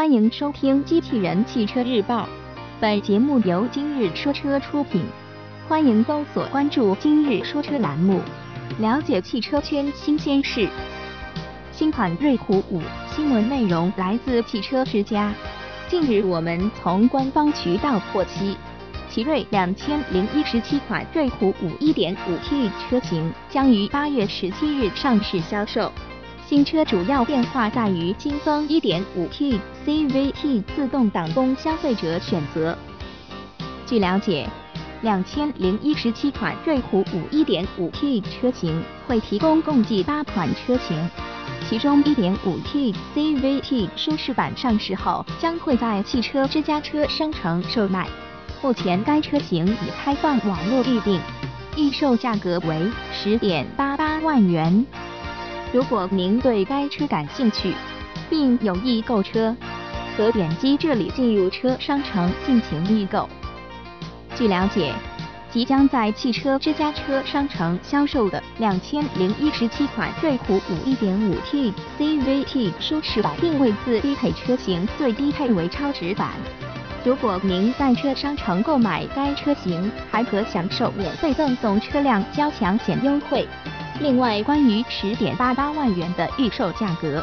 欢迎收听《机器人汽车日报》，本节目由今日说车出品。欢迎搜索关注“今日说车”栏目，了解汽车圈新鲜事。新款瑞虎五新闻内容来自汽车之家。近日，我们从官方渠道获悉，奇瑞两千零一十七款瑞虎五一点五 T 车型将于八月十七日上市销售。新车主要变化在于新增 1.5T CVT 自动挡供消费者选择。据了解，两千零一十七款瑞虎五 1.5T 车型会提供共计八款车型，其中 1.5T CVT 舒适版上市后将会在汽车之家车商城售卖。目前该车型已开放网络预订，预售价格为十点八八万元。如果您对该车感兴趣，并有意购车，可点击这里进入车商城进行预购。据了解，即将在汽车之家车商城销售的两千零一十七款瑞虎五一点五 T CVT 舒适版定位自低配车型，最低配为超值版。如果您在车商城购买该车型，还可享受免费赠送车辆交强险优惠。另外，关于十点八八万元的预售价格，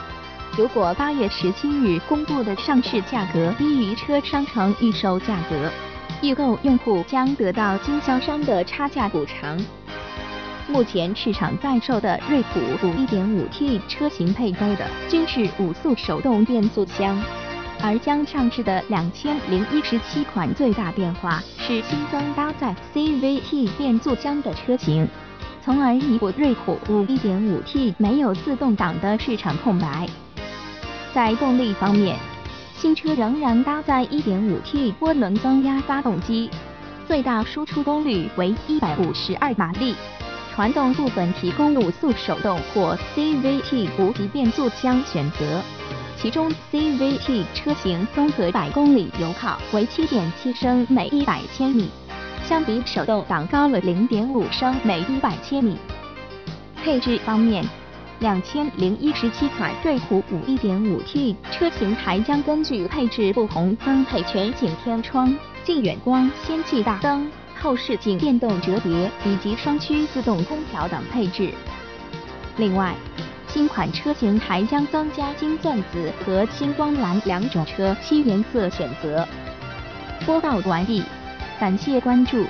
如果八月十七日公布的上市价格低于车商城预售价格，预购用户将得到经销商的差价补偿。目前市场在售的瑞虎五一点五 T 车型配备的均是五速手动变速箱，而将上市的两千零一十七款最大变化是新增搭载 CVT 变速箱的车型。从而弥补瑞虎五 1.5T 没有自动挡的市场空白。在动力方面，新车仍然搭载 1.5T 涡轮增压发动机，最大输出功率为152马力。传动部分提供五速手动或 CVT 无级变速箱选择，其中 CVT 车型综合百公里油耗为7.7升每100千米。相比手动挡高了零点五升每一百千米。配置方面，两千零一十七款瑞虎五一点五 T 车型还将根据配置不同增配全景天窗、近远光氙气大灯、后视镜电动折叠以及双区自动空调等配置。另外，新款车型还将增加金钻紫和星光蓝两种车漆颜色选择。播报完毕。感谢关注。